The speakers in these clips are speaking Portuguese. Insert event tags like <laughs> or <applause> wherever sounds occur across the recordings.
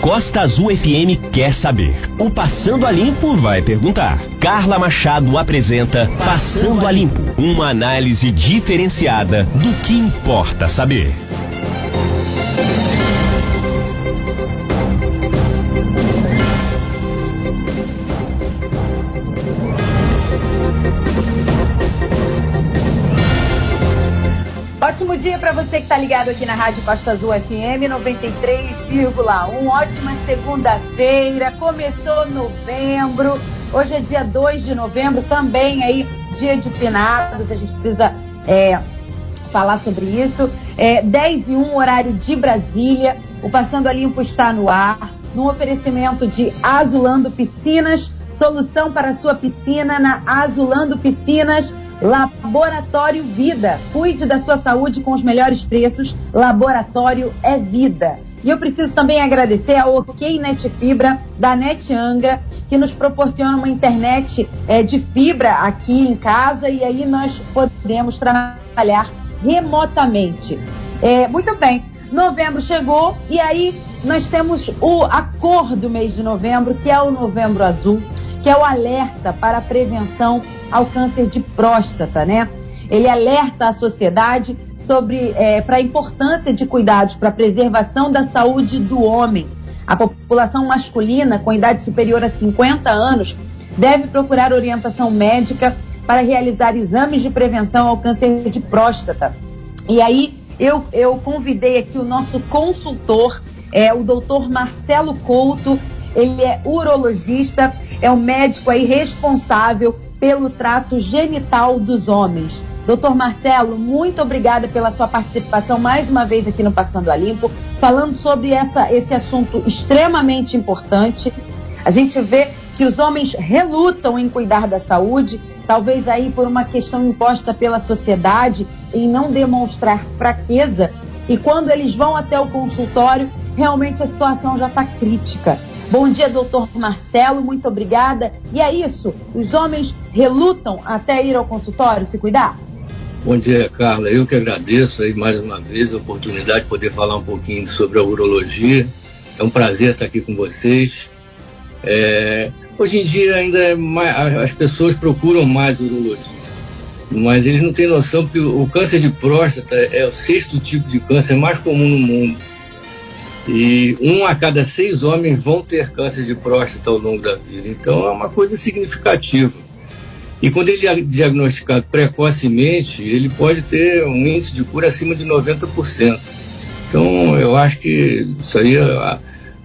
Costa Azul FM quer saber. O Passando a Limpo vai perguntar. Carla Machado apresenta Passando a Limpo, uma análise diferenciada do que importa saber. Para você que está ligado aqui na Rádio Costa Azul FM 93,1. Ótima segunda-feira, começou novembro. Hoje é dia 2 de novembro, também aí dia de finados. A gente precisa é, falar sobre isso. É, 10 e 1, horário de Brasília. O Passando a Limpo está no ar. Num oferecimento de Azulando Piscinas. Solução para a sua piscina na Azulando Piscinas. Laboratório Vida. Cuide da sua saúde com os melhores preços. Laboratório é vida. E eu preciso também agradecer a OK Net Fibra da Net Angra, que nos proporciona uma internet é, de fibra aqui em casa e aí nós podemos trabalhar remotamente. É, muito bem, novembro chegou e aí nós temos o, a cor do mês de novembro, que é o Novembro Azul, que é o alerta para a prevenção ao câncer de próstata, né? Ele alerta a sociedade sobre é, para a importância de cuidados para a preservação da saúde do homem. A população masculina com idade superior a 50 anos deve procurar orientação médica para realizar exames de prevenção ao câncer de próstata. E aí eu, eu convidei aqui o nosso consultor, é o doutor Marcelo Couto. Ele é urologista, é o médico aí responsável pelo trato genital dos homens. Doutor Marcelo, muito obrigada pela sua participação mais uma vez aqui no Passando a Limpo, falando sobre essa, esse assunto extremamente importante. A gente vê que os homens relutam em cuidar da saúde, talvez aí por uma questão imposta pela sociedade em não demonstrar fraqueza, e quando eles vão até o consultório, realmente a situação já está crítica. Bom dia, doutor Marcelo, muito obrigada. E é isso, os homens relutam até ir ao consultório se cuidar? Bom dia, Carla. Eu que agradeço aí mais uma vez a oportunidade de poder falar um pouquinho sobre a urologia. É um prazer estar aqui com vocês. É, hoje em dia ainda é mais, as pessoas procuram mais urologistas, mas eles não têm noção que o câncer de próstata é o sexto tipo de câncer mais comum no mundo. E um a cada seis homens vão ter câncer de próstata ao longo da vida. Então é uma coisa significativa. E quando ele é diagnosticado precocemente, ele pode ter um índice de cura acima de 90%. Então eu acho que isso aí, a,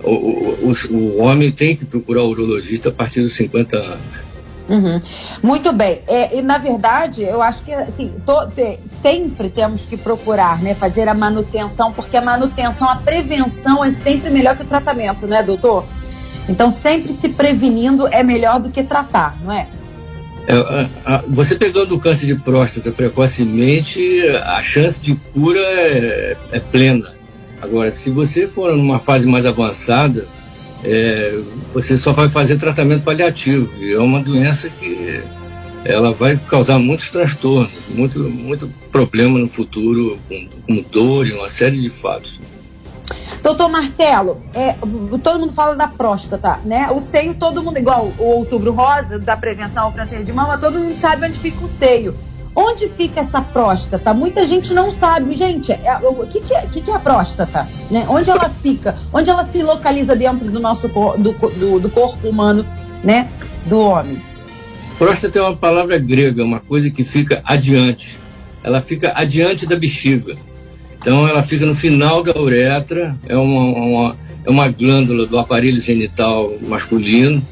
o, o, o, homem tem que procurar o urologista a partir dos 50 anos. Uhum. Muito bem. É, e na verdade, eu acho que assim, te, sempre temos que procurar né, fazer a manutenção, porque a manutenção, a prevenção é sempre melhor que o tratamento, né, doutor? Então, sempre se prevenindo é melhor do que tratar, não é? é a, a, você pegando o câncer de próstata precocemente, a chance de cura é, é plena. Agora, se você for numa fase mais avançada, é, você só vai fazer tratamento paliativo. É uma doença que ela vai causar muitos transtornos, muito, muito problema no futuro, com, com dor e uma série de fatos. Doutor Marcelo, é, todo mundo fala da próstata, né? O seio, todo mundo, igual o outubro rosa, da prevenção ao câncer de mama, todo mundo sabe onde fica o seio. Onde fica essa próstata? Muita gente não sabe. Gente, é, o que, que, é, que, que é a próstata? Né? Onde ela <laughs> fica? Onde ela se localiza dentro do nosso do, do, do corpo humano, né? Do homem? Próstata é uma palavra grega, uma coisa que fica adiante. Ela fica adiante da bexiga. Então ela fica no final da uretra, é uma, uma, é uma glândula do aparelho genital masculino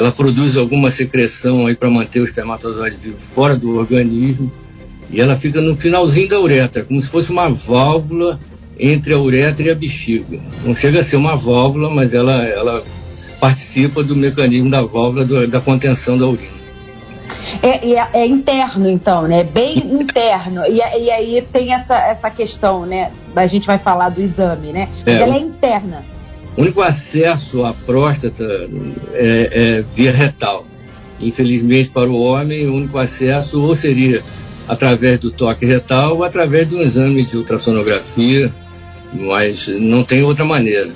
ela produz alguma secreção aí para manter o espermatozoide vivo fora do organismo e ela fica no finalzinho da uretra, como se fosse uma válvula entre a uretra e a bexiga. Não chega a ser uma válvula, mas ela, ela participa do mecanismo da válvula do, da contenção da urina. É, é, é, interno, então, né? Bem interno. E, e, aí tem essa, essa questão, né? A gente vai falar do exame, né? É, ela é interna. O único acesso à próstata é, é via retal. Infelizmente, para o homem, o único acesso ou seria através do toque retal ou através de um exame de ultrassonografia, mas não tem outra maneira.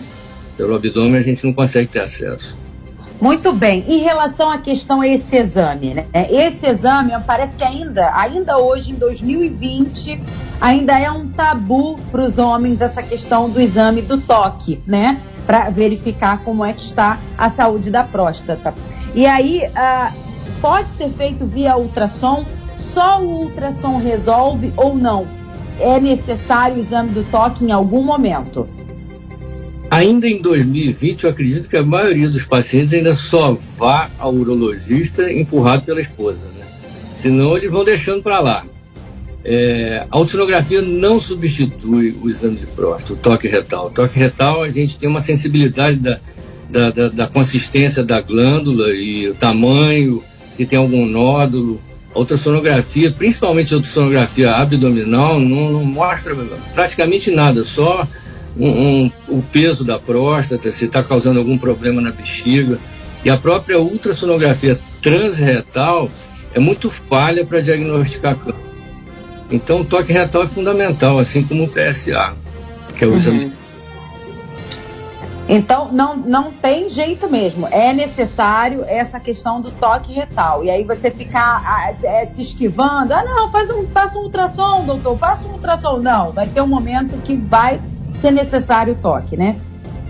Pelo abdômen a gente não consegue ter acesso. Muito bem. Em relação à questão a esse exame, né? Esse exame parece que ainda, ainda hoje, em 2020, ainda é um tabu para os homens essa questão do exame do toque, né? Para verificar como é que está a saúde da próstata. E aí, ah, pode ser feito via ultrassom? Só o ultrassom resolve ou não? É necessário o exame do toque em algum momento? Ainda em 2020, eu acredito que a maioria dos pacientes ainda só vá ao urologista empurrado pela esposa, né? Senão eles vão deixando para lá. É, a ultrassonografia não substitui o exame de próstata, o toque retal. O toque retal, a gente tem uma sensibilidade da, da, da, da consistência da glândula e o tamanho, se tem algum nódulo. A ultrassonografia, principalmente a ultrassonografia abdominal, não, não mostra praticamente nada, só um, um, o peso da próstata, se está causando algum problema na bexiga. E a própria ultrassonografia transretal é muito falha para diagnosticar câncer. Então, o toque retal é fundamental, assim como o PSA, que é o uhum. exame. Então, não, não tem jeito mesmo. É necessário essa questão do toque retal. E aí você ficar ah, é, se esquivando. Ah, não, faz um, faça um ultrassom, doutor, faça um ultrassom. Não, vai ter um momento que vai ser necessário o toque, né?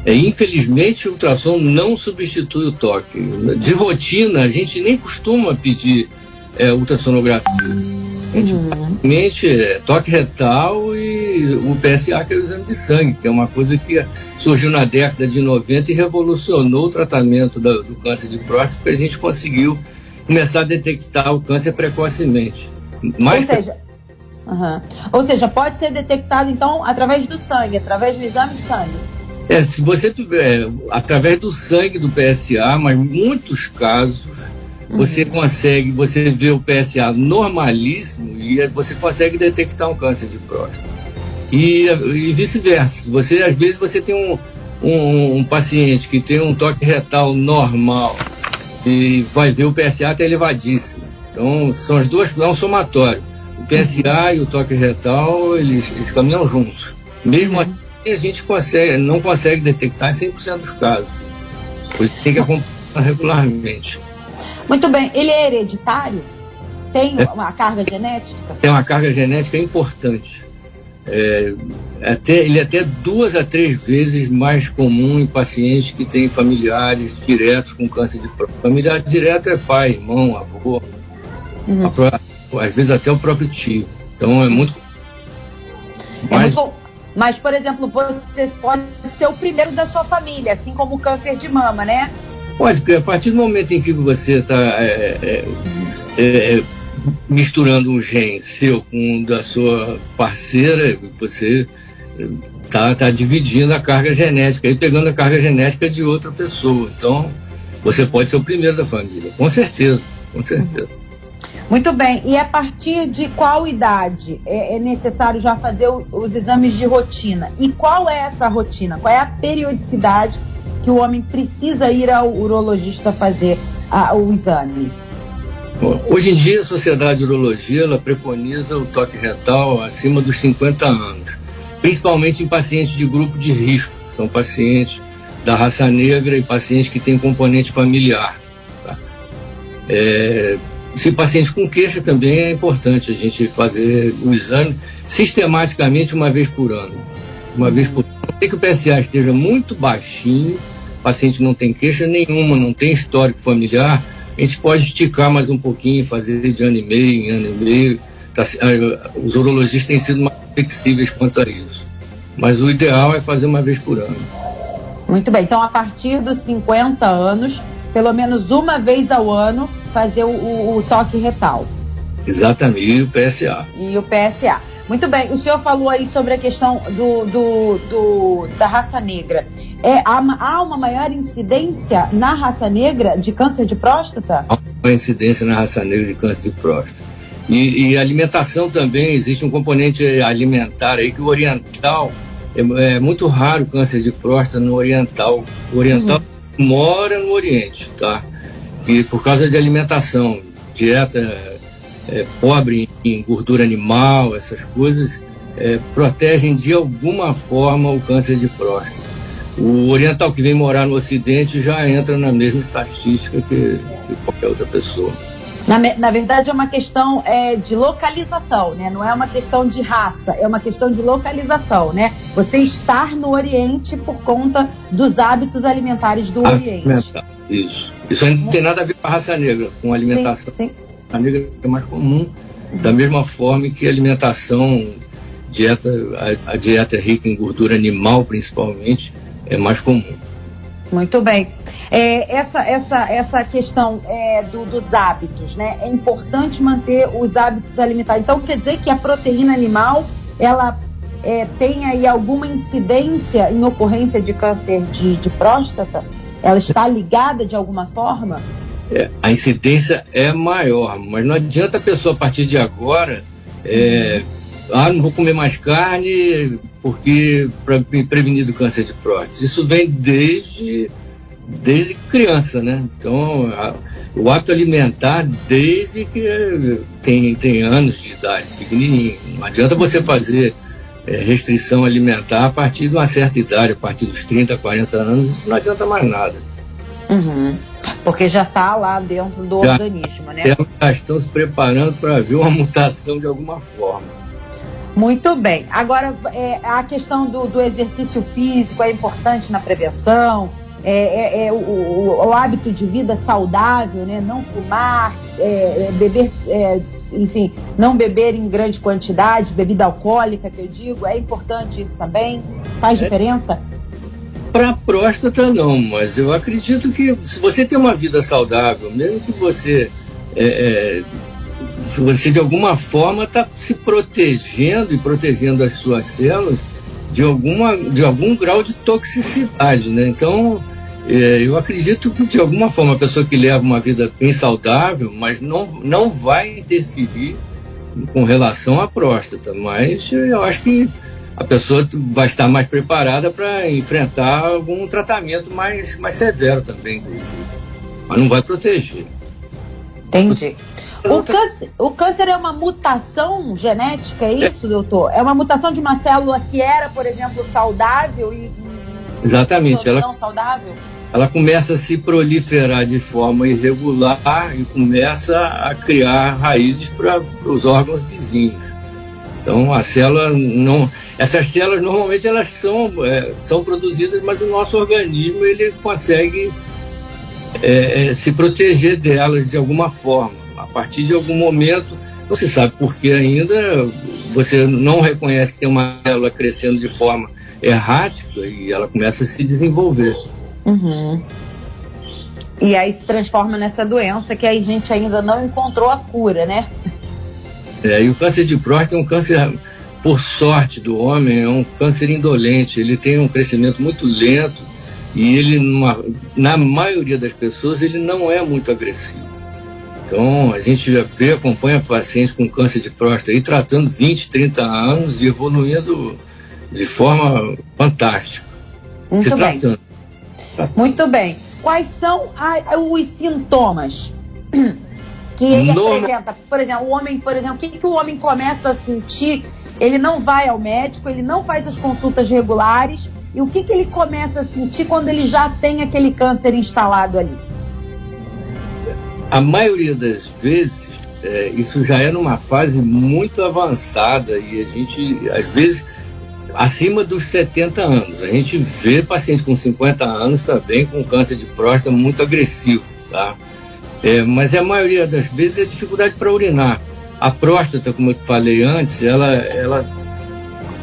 É, infelizmente, o ultrassom não substitui o toque. De rotina, a gente nem costuma pedir é, ultrassonografia. A gente uhum. é, toque retal e o PSA, que é o exame de sangue, que é uma coisa que surgiu na década de 90 e revolucionou o tratamento do, do câncer de próstata, porque a gente conseguiu começar a detectar o câncer precocemente. Mais Ou seja, Uhum. Ou seja, pode ser detectado então através do sangue, através do exame de sangue. É, se você tiver através do sangue do PSA, mas muitos casos. Você consegue, você vê o PSA normalíssimo e você consegue detectar um câncer de próstata. E, e vice-versa. Você às vezes você tem um, um, um, paciente que tem um toque retal normal e vai ver o PSA até elevadíssimo. Então são as duas, é um somatório o PSA e o toque retal, eles, eles caminham juntos. Mesmo assim, a gente consegue, não consegue detectar em 100% dos casos. Pois tem que acompanhar regularmente. Muito bem. Ele é hereditário? Tem é, uma carga genética? Tem uma carga genética importante. É, até, ele é até duas a três vezes mais comum em pacientes que têm familiares diretos com câncer de próstata. Familiar direto é pai, irmão, avô. Uhum. A, às vezes até o próprio tio. Então é muito. É Mas... muito Mas, por exemplo, você pode ser o primeiro da sua família, assim como o câncer de mama, né? Pode, porque a partir do momento em que você está é, é, é, misturando um gene seu com um da sua parceira, você está tá dividindo a carga genética e pegando a carga genética de outra pessoa. Então, você pode ser o primeiro da família, com certeza, com certeza. Muito bem. E a partir de qual idade é, é necessário já fazer o, os exames de rotina? E qual é essa rotina? Qual é a periodicidade que o homem precisa ir ao urologista fazer a, o exame? Bom, hoje em dia a Sociedade de Urologia preconiza o toque retal acima dos 50 anos, principalmente em pacientes de grupo de risco, são pacientes da raça negra e pacientes que têm componente familiar. Tá? É, se paciente com queixa também é importante a gente fazer o exame sistematicamente uma vez por ano. Uma vez por ano. Tem que o PSA esteja muito baixinho, paciente não tem queixa nenhuma, não tem histórico familiar, a gente pode esticar mais um pouquinho, fazer de ano e meio em ano e meio. Tá, os urologistas têm sido mais flexíveis quanto a isso. Mas o ideal é fazer uma vez por ano. Muito bem, então a partir dos 50 anos, pelo menos uma vez ao ano, fazer o, o, o toque retal. Exatamente, e o PSA. E o PSA. Muito bem, o senhor falou aí sobre a questão do, do, do da raça negra. É, há, há, uma maior incidência na raça negra de câncer de próstata? Há uma incidência na raça negra de câncer de próstata. E, e alimentação também, existe um componente alimentar aí que o oriental, é, é muito raro câncer de próstata no oriental. O oriental uhum. mora no oriente, tá? que por causa de alimentação, dieta é, pobre em gordura animal, essas coisas, é, protegem de alguma forma o câncer de próstata. O oriental que vem morar no Ocidente já entra na mesma estatística que, que qualquer outra pessoa. Na, na, verdade, é uma questão é, de localização, né? Não é uma questão de raça, é uma questão de localização, né? Você estar no Oriente por conta dos hábitos alimentares do Oriente. Isso. Isso não tem nada a ver com a raça negra, com a alimentação. Sim, sim. Negra é mais comum, da mesma forma que a alimentação, dieta, a, a dieta rica em gordura animal, principalmente, é mais comum. Muito bem. É, essa, essa, essa questão é, do, dos hábitos, né? É importante manter os hábitos alimentares. Então, quer dizer que a proteína animal, ela é, tem aí alguma incidência em ocorrência de câncer de, de próstata? Ela está ligada de alguma forma? É, a incidência é maior, mas não adianta a pessoa a partir de agora é, ah, não vou comer mais carne porque para me prevenir do câncer de próstata. Isso vem desde desde criança, né? Então, a, o hábito alimentar desde que tem, tem anos de idade, pequenininho. Não adianta você fazer é, restrição alimentar a partir de uma certa idade, a partir dos 30, 40 anos, isso não adianta mais nada. Uhum. Porque já está lá dentro do já, organismo, né? Já estão se preparando para ver uma mutação de alguma forma. Muito bem. Agora, é, a questão do, do exercício físico é importante na prevenção é, é, é o, o, o, hábito de vida saudável, né? não fumar, é, é beber, é, enfim, não beber em grande quantidade, bebida alcoólica, que eu digo, é importante isso também? Faz diferença? Para a próstata, não, mas eu acredito que se você tem uma vida saudável, mesmo que você você de alguma forma está se protegendo e protegendo as suas células de, alguma, de algum grau de toxicidade, né? Então, é, eu acredito que de alguma forma a pessoa que leva uma vida bem saudável, mas não, não vai interferir com relação à próstata, mas eu acho que a pessoa vai estar mais preparada para enfrentar algum tratamento mais, mais severo também, inclusive. Mas não vai proteger. Entendi. O câncer, o câncer é uma mutação genética, é isso, é. doutor? É uma mutação de uma célula que era, por exemplo, saudável e, e Exatamente. Ela, não saudável? ela começa a se proliferar de forma irregular e começa a criar raízes para os órgãos vizinhos. Então a célula não, essas células normalmente elas são, é, são produzidas, mas o nosso organismo ele consegue é, é, se proteger delas de alguma forma. A partir de algum momento, não se sabe por que ainda, você não reconhece que tem uma célula crescendo de forma errática e ela começa a se desenvolver. Uhum. E aí se transforma nessa doença que a gente ainda não encontrou a cura, né? É, e o câncer de próstata é um câncer, por sorte do homem, é um câncer indolente. Ele tem um crescimento muito lento e ele, numa, na maioria das pessoas, ele não é muito agressivo. Então, a gente vê, acompanha pacientes com câncer de próstata aí tratando 20, 30 anos e evoluindo de forma fantástica. Muito Se bem. tratando. Muito bem. Quais são a, os sintomas que ele apresenta? Por exemplo, o homem, por exemplo, o que, que o homem começa a sentir? Ele não vai ao médico, ele não faz as consultas regulares. E o que, que ele começa a sentir quando ele já tem aquele câncer instalado ali? A maioria das vezes, é, isso já é numa fase muito avançada e a gente, às vezes, acima dos 70 anos. A gente vê pacientes com 50 anos também com câncer de próstata muito agressivo, tá? É, mas a maioria das vezes é dificuldade para urinar. A próstata, como eu falei antes, ela, ela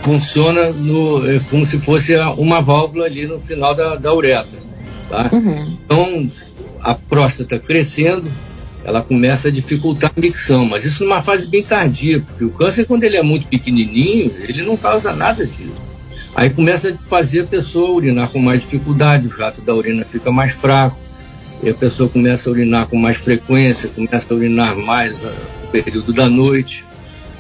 funciona no, é como se fosse uma válvula ali no final da, da uretra. Tá? Uhum. Então, a próstata crescendo, ela começa a dificultar a micção, mas isso numa fase bem tardia, porque o câncer, quando ele é muito pequenininho, ele não causa nada disso. Aí começa a fazer a pessoa urinar com mais dificuldade, o jato da urina fica mais fraco, e a pessoa começa a urinar com mais frequência, começa a urinar mais ah, no período da noite.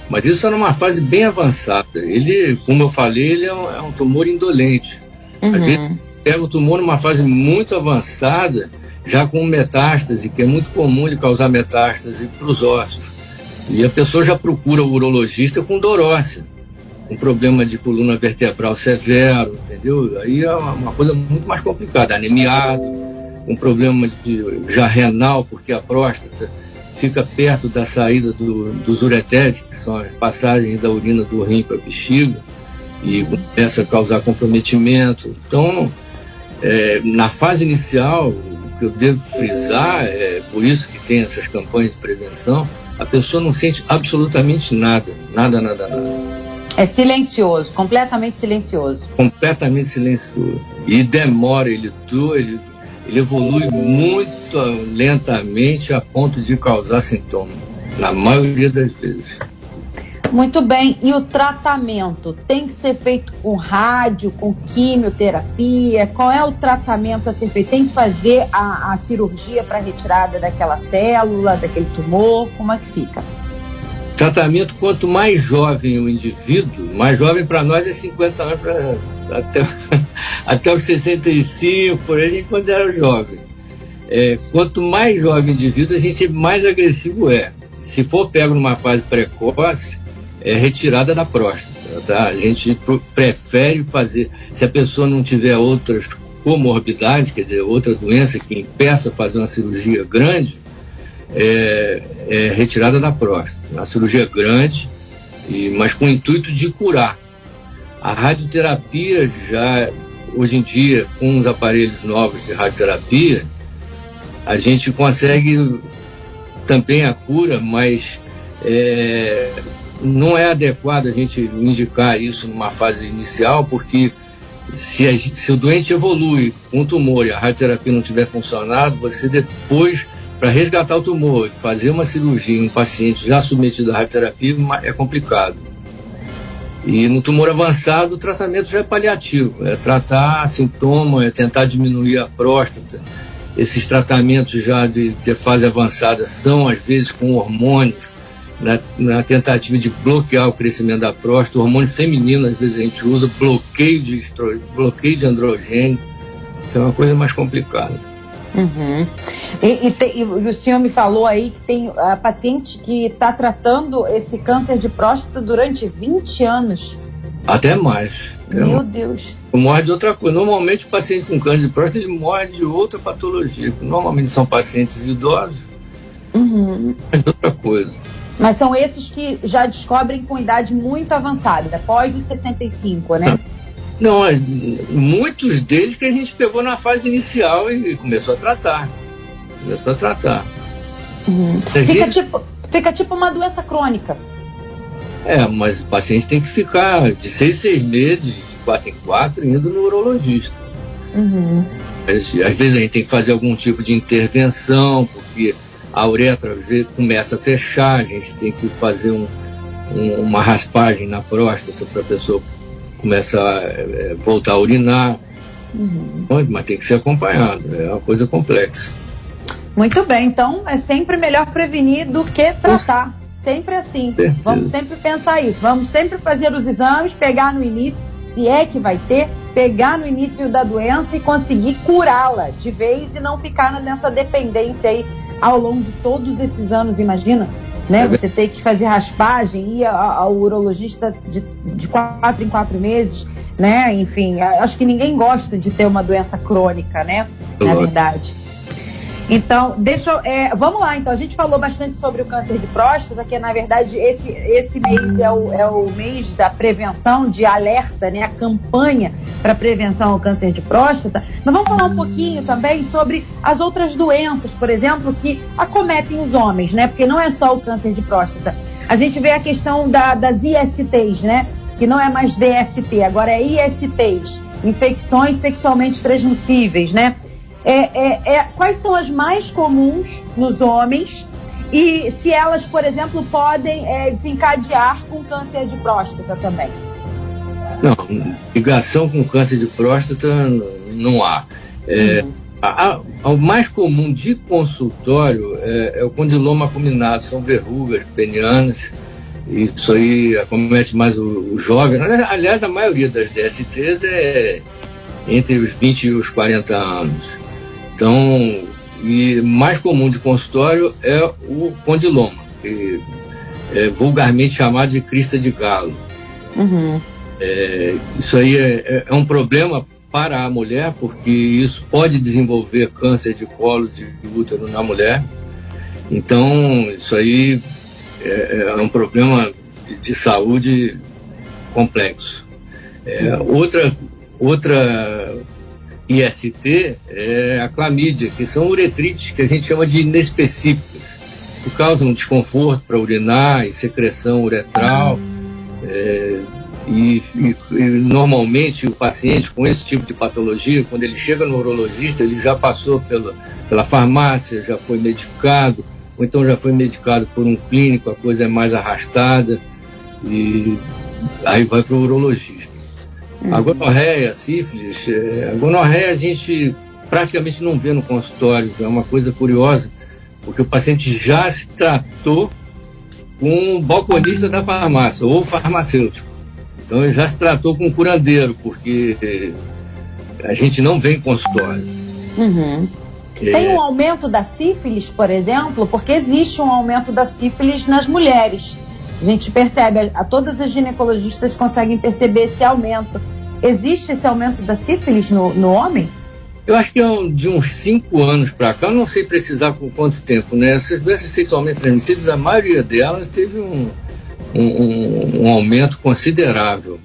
Mas isso é numa fase bem avançada. Ele, como eu falei, ele é um, é um tumor indolente. Uhum. Às vezes pega o tumor numa fase muito avançada já com metástase, que é muito comum ele causar metástase para os ossos. E a pessoa já procura o urologista com dorócia. um problema de coluna vertebral severo, entendeu? Aí é uma coisa muito mais complicada, anemiado, um problema de, já renal, porque a próstata fica perto da saída do, dos ureteres, que são as passagens da urina do rim para a bexiga, e começa a causar comprometimento. Então, é, na fase inicial, o que eu devo frisar, é por isso que tem essas campanhas de prevenção, a pessoa não sente absolutamente nada, nada, nada, nada. É silencioso, completamente silencioso. Completamente silencioso. E demora, ele, ele, ele evolui muito lentamente a ponto de causar sintomas, na maioria das vezes. Muito bem. E o tratamento tem que ser feito com rádio, com quimioterapia? Qual é o tratamento a ser feito? Tem que fazer a, a cirurgia para retirada daquela célula, daquele tumor? Como é que fica? Tratamento, quanto mais jovem o indivíduo, mais jovem para nós é 50 anos, pra, até, <laughs> até os 65, por aí a gente considera jovem. É, quanto mais jovem o indivíduo, a gente mais agressivo é. Se for pego numa fase precoce, é retirada da próstata. Tá? A gente prefere fazer, se a pessoa não tiver outras comorbidades, quer dizer, outra doença que impeça fazer uma cirurgia grande, é, é retirada da próstata. A cirurgia grande, e, mas com o intuito de curar. A radioterapia já, hoje em dia, com os aparelhos novos de radioterapia, a gente consegue também a cura, mas é, não é adequado a gente indicar isso numa fase inicial, porque se, a, se o doente evolui com um tumor e a radioterapia não tiver funcionado, você depois, para resgatar o tumor fazer uma cirurgia em um paciente já submetido à radioterapia, é complicado. E no tumor avançado, o tratamento já é paliativo, é tratar sintoma, é tentar diminuir a próstata. Esses tratamentos já de, de fase avançada são, às vezes, com hormônios, na, na, tentativa de bloquear o crescimento da próstata. O hormônio feminino, às vezes, a gente usa bloqueio de, bloqueio de androgênio. Então é uma coisa mais complicada. Uhum. E, e, te, e, o senhor me falou aí que tem a paciente que está tratando esse câncer de próstata durante 20 anos. Até mais. Meu mais. Deus. Morre de outra coisa. Normalmente o paciente com câncer de próstata ele morre de outra patologia. Normalmente são pacientes idosos. Uhum. Mas de outra coisa. Mas são esses que já descobrem com idade muito avançada, após os 65, né? Não, é, muitos deles que a gente pegou na fase inicial e começou a tratar. Começou a tratar. Uhum. Fica, tipo, fica tipo uma doença crônica. É, mas o paciente tem que ficar de seis, seis meses, de quatro em quatro, indo no urologista. Uhum. Às, às vezes a gente tem que fazer algum tipo de intervenção, porque a uretra começa a fechar, a gente tem que fazer um, um, uma raspagem na próstata para a pessoa começar a é, voltar a urinar. Uhum. Mas tem que ser acompanhado, é uma coisa complexa. Muito bem, então é sempre melhor prevenir do que tratar. Sempre assim. Vamos sempre pensar isso. Vamos sempre fazer os exames, pegar no início, se é que vai ter, pegar no início da doença e conseguir curá-la de vez e não ficar nessa dependência aí ao longo de todos esses anos, imagina, né? É você ter que fazer raspagem, ir ao urologista de, de quatro em quatro meses, né? Enfim, acho que ninguém gosta de ter uma doença crônica, né? Na verdade. Então, deixa eu, é, vamos lá. Então, a gente falou bastante sobre o câncer de próstata, que na verdade esse, esse mês é o, é o mês da prevenção, de alerta, né? A campanha para prevenção ao câncer de próstata. Mas vamos falar um pouquinho também sobre as outras doenças, por exemplo, que acometem os homens, né? Porque não é só o câncer de próstata. A gente vê a questão da, das ISTs, né? Que não é mais DST, agora é ISTs, infecções sexualmente transmissíveis, né? É, é, é, quais são as mais comuns nos homens e se elas, por exemplo, podem é, desencadear com câncer de próstata também? Não, ligação com câncer de próstata não há. É, uhum. a, a, o mais comum de consultório é, é, o condiloma combinado, são verrugas penianas. Isso aí acomete mais o, o jovem. Aliás, a maioria das DSTs é entre os 20 e os 40 anos. Então, e mais comum de consultório é o condiloma, que é vulgarmente chamado de crista de galo. Uhum. É, isso aí é, é, é, um problema para a mulher, porque isso pode desenvolver câncer de colo de útero na mulher. Então, isso aí é, é um problema de, de, saúde complexo. É, outra, outra IST é a clamídia, que são uretrites que a gente chama de inespecíficas, que causam desconforto para urinar e secreção uretral. É, e, e, e, normalmente o paciente com esse tipo de patologia, quando ele chega no urologista, ele já passou pela, pela farmácia, já foi medicado, ou então já foi medicado por um clínico, a coisa é mais arrastada, e aí vai para o urologista. Uhum. A gonorreia, a sífilis, é, a gonorreia a gente praticamente não vê no consultório, é uma coisa curiosa, porque o paciente já se tratou com o balconista da farmácia ou farmacêutico. Então ele já se tratou com o curandeiro, porque a gente não vem em consultório. Uhum. É... Tem um aumento da sífilis, por exemplo, porque existe um aumento da sífilis nas mulheres. A gente percebe, a, todas as ginecologistas conseguem perceber esse aumento. Existe esse aumento da sífilis no, no homem? Eu acho que é de uns cinco anos para cá, eu não sei precisar com quanto tempo, né? Essas doenças sexualmente transmissíveis, a maioria delas teve um, um, um aumento considerável.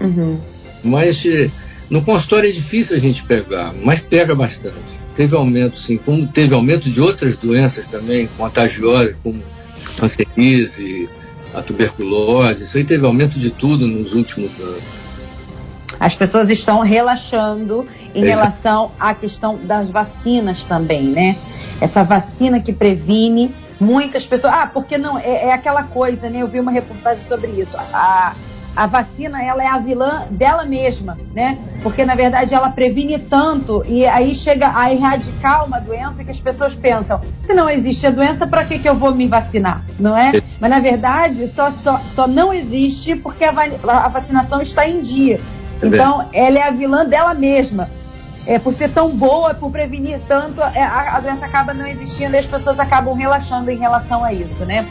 Uhum. Mas eh, no consultório é difícil a gente pegar, mas pega bastante. Teve aumento, sim, como teve aumento de outras doenças também contagiosas, como cancerise, a tuberculose, isso aí teve aumento de tudo nos últimos anos. As pessoas estão relaxando em relação à questão das vacinas também, né? Essa vacina que previne muitas pessoas. Ah, porque não? É, é aquela coisa, né? Eu vi uma reportagem sobre isso. A, a vacina ela é a vilã dela mesma, né? Porque na verdade ela previne tanto e aí chega a erradicar uma doença que as pessoas pensam: se não existe a doença, para que, que eu vou me vacinar? Não é? Mas na verdade só, só, só não existe porque a, a vacinação está em dia. Então ela é a vilã dela mesma. É, por ser tão boa, por prevenir tanto, é, a, a doença acaba não existindo e as pessoas acabam relaxando em relação a isso, né?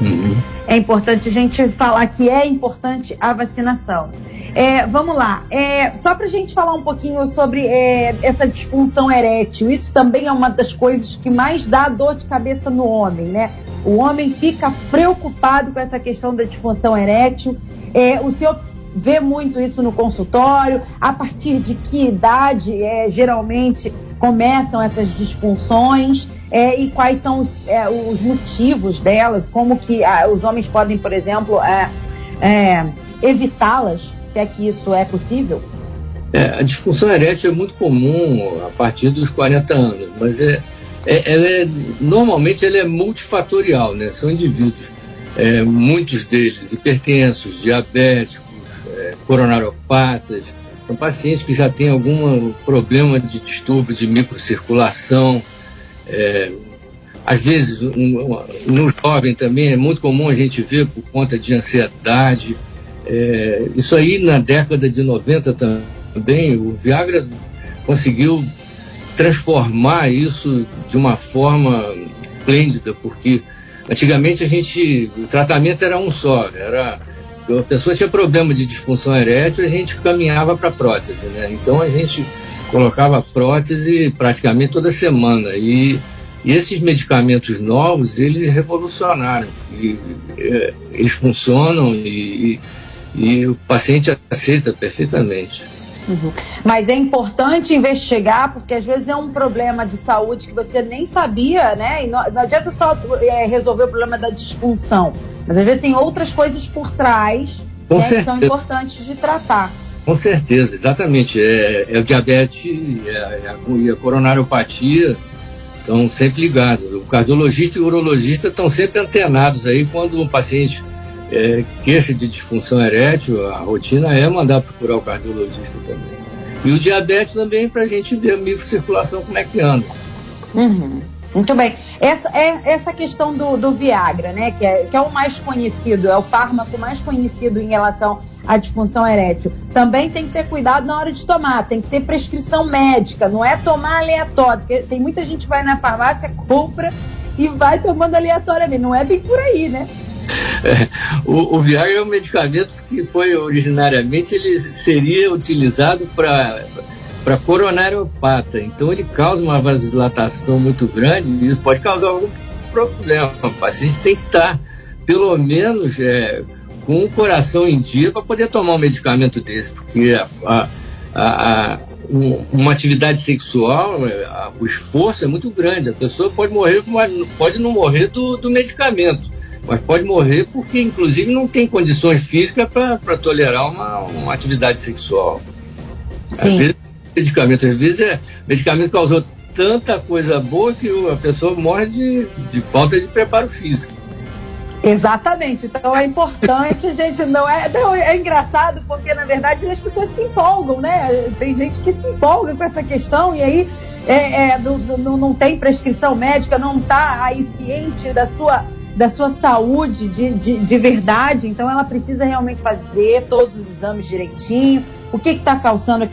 Uhum. É importante a gente falar que é importante a vacinação. É, vamos lá, é, só para a gente falar um pouquinho sobre é, essa disfunção erétil, isso também é uma das coisas que mais dá dor de cabeça no homem, né? O homem fica preocupado com essa questão da disfunção erétil. É, o senhor vê muito isso no consultório? A partir de que idade é, geralmente começam essas disfunções? é, e quais são os, é, os, motivos delas, como que ah, os homens podem, por exemplo, é, é, evitá-las, se é que isso é possível? É, a disfunção erétil é muito comum a partir dos 40 anos, mas é, é, ela é, normalmente ela é multifatorial, né? São indivíduos, muitos deles hipertensos, diabéticos, coronariopatas, são pacientes que já têm algum problema de distúrbio de microcirculação, é, às vezes, um, no jovem também é muito comum a gente ver por conta de ansiedade. É, isso aí na década de 90 também, o Viagra conseguiu transformar isso de uma forma esplêndida, porque antigamente a gente, o tratamento era um só, era a pessoa tinha problema de disfunção erétil, a gente caminhava para prótese, né? Então a gente colocava prótese praticamente toda semana. E, e esses medicamentos novos, eles revolucionaram. E, e, eles funcionam e, e, o paciente aceita perfeitamente. Uhum. Mas é importante investigar, porque às vezes é um problema de saúde que você nem sabia, né? E não, não adianta só é, resolver o problema da disfunção. Mas às vezes tem outras coisas por trás né, que são importantes de tratar. Com certeza, exatamente. É, é o diabetes é, é a, e a coronariopatia estão sempre ligados. O cardiologista e o urologista estão sempre antenados aí quando um paciente é, queixa de disfunção erétil, a rotina é mandar procurar o cardiologista também. E o diabetes também para a gente ver a microcirculação como é que anda. Uhum. Muito bem. Essa é essa questão do, do Viagra, né? Que é, que é o mais conhecido, é o fármaco mais conhecido em relação à disfunção erétil. Também tem que ter cuidado na hora de tomar, tem que ter prescrição médica, não é tomar aleatório, porque tem muita gente que vai na farmácia, compra e vai tomando aleatoriamente. Não é bem por aí, né? É, o, o Viagra é um medicamento que foi originariamente ele seria utilizado para para coronariopata. Então ele causa uma vasodilatação muito grande e isso pode causar algum problema. O paciente tem que estar, pelo menos, é, com o coração em dia para poder tomar um medicamento desse, porque a, a, a, uma atividade sexual, é, o esforço é muito grande. A pessoa pode morrer, pode não morrer do, do medicamento, mas pode morrer porque, inclusive, não tem condições físicas para tolerar uma, uma atividade sexual. Sim. Às vezes, medicamento, às vezes, é, medicamento causou tanta coisa boa que a pessoa morre de, de falta de preparo físico. Exatamente. Então é importante, <laughs> gente, não é, não, é engraçado porque na verdade as pessoas se empolgam, né? Tem gente que se empolga com essa questão e aí é, é, não, não, não tem prescrição médica, não está aí ciente da sua da sua saúde de, de, de, verdade, então ela precisa realmente fazer todos os exames direitinho, o que está causando,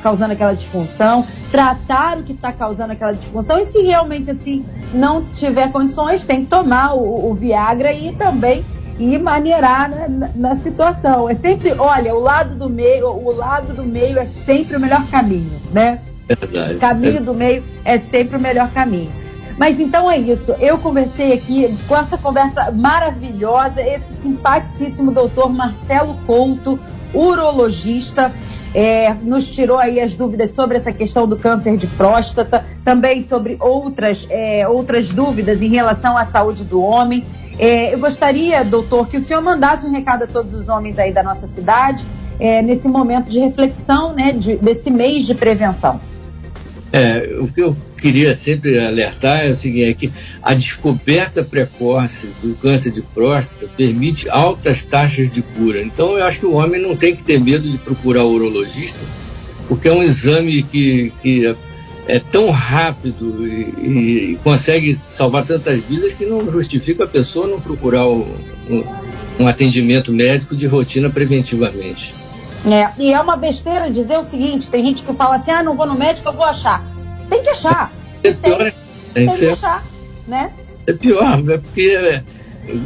causando aquela disfunção, tratar o que está causando aquela disfunção e se realmente assim não tiver condições, tem que tomar o, o Viagra e também e maneirar na, na, situação. É sempre, olha, o lado do meio, o lado do meio é sempre o melhor caminho, né? Verdade. O caminho do meio é sempre o melhor caminho. Mas então é isso. Eu conversei aqui com essa conversa maravilhosa, esse simpaticíssimo doutor Marcelo Couto, urologista, é, nos tirou aí as dúvidas sobre essa questão do câncer de próstata, também sobre outras, é, outras dúvidas em relação à saúde do homem. É, eu gostaria, doutor, que o senhor mandasse um recado a todos os homens aí da nossa cidade, é, nesse momento de reflexão, né, de, desse mês de prevenção. É, o que eu queria sempre alertar é o seguinte, é que a descoberta precoce do câncer de próstata permite altas taxas de cura. Então eu acho que o homem não tem que ter medo de procurar o urologista, porque é um exame que, que é, é tão rápido e, e, consegue salvar tantas vidas que não justifica a pessoa não procurar o, um, um atendimento médico de rotina preventivamente. É, e é uma besteira dizer o seguinte: tem gente que fala assim, ah, não vou no médico, eu vou achar. Tem que achar. É pior, tem, tem, que achar, né? É pior, é porque é,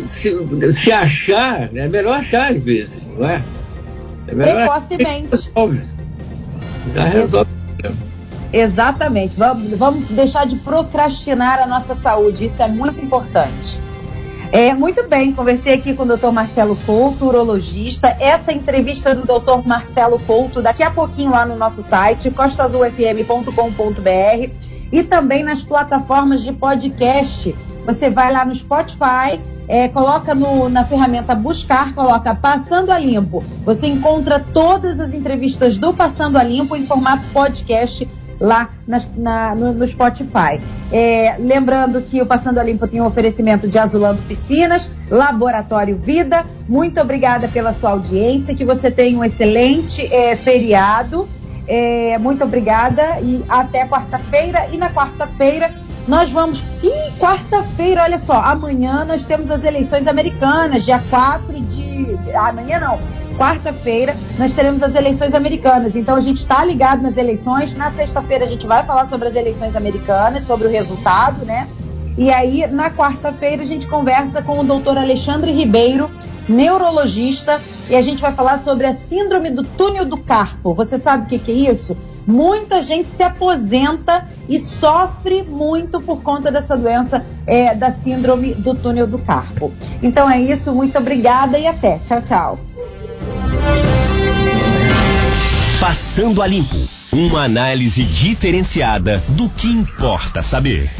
se, se achar, é melhor achar às vezes, não é? É melhor Precocemente. Resolve. Já resolve Exatamente. Vamos, vamos deixar de procrastinar a nossa saúde. Isso é muito importante. É, muito bem, conversei aqui com o Dr. Marcelo Couto, urologista. Essa entrevista do Dr. Marcelo Couto, daqui a pouquinho lá no nosso site, costazulfm.com.br e também nas plataformas de podcast. Você vai lá no Spotify, é, coloca no, na ferramenta buscar, coloca Passando a Limpo. Você encontra todas as entrevistas do Passando a Limpo em formato podcast lá na, na, no, no, Spotify. É, lembrando que o Passando a Limpo tem um oferecimento de Azulando Piscinas, Laboratório Vida. Muito obrigada pela sua audiência, que você tenha um excelente é, feriado. É, muito obrigada e até quarta-feira. E na quarta-feira nós vamos. E quarta-feira, olha só, amanhã nós temos as eleições americanas, dia 4 de. Amanhã não, quarta-feira nós teremos as eleições americanas. Então a gente está ligado nas eleições. Na sexta-feira a gente vai falar sobre as eleições americanas, sobre o resultado, né? E aí, na quarta-feira, a gente conversa com o doutor Alexandre Ribeiro, neurologista, e a gente vai falar sobre a síndrome do túnel do carpo. Você sabe o que, que é isso? Muita gente se aposenta e sofre muito por conta dessa doença é, da síndrome do túnel do carpo. Então é isso, muito obrigada e até. Tchau, tchau. Passando a Limpo uma análise diferenciada do que importa saber.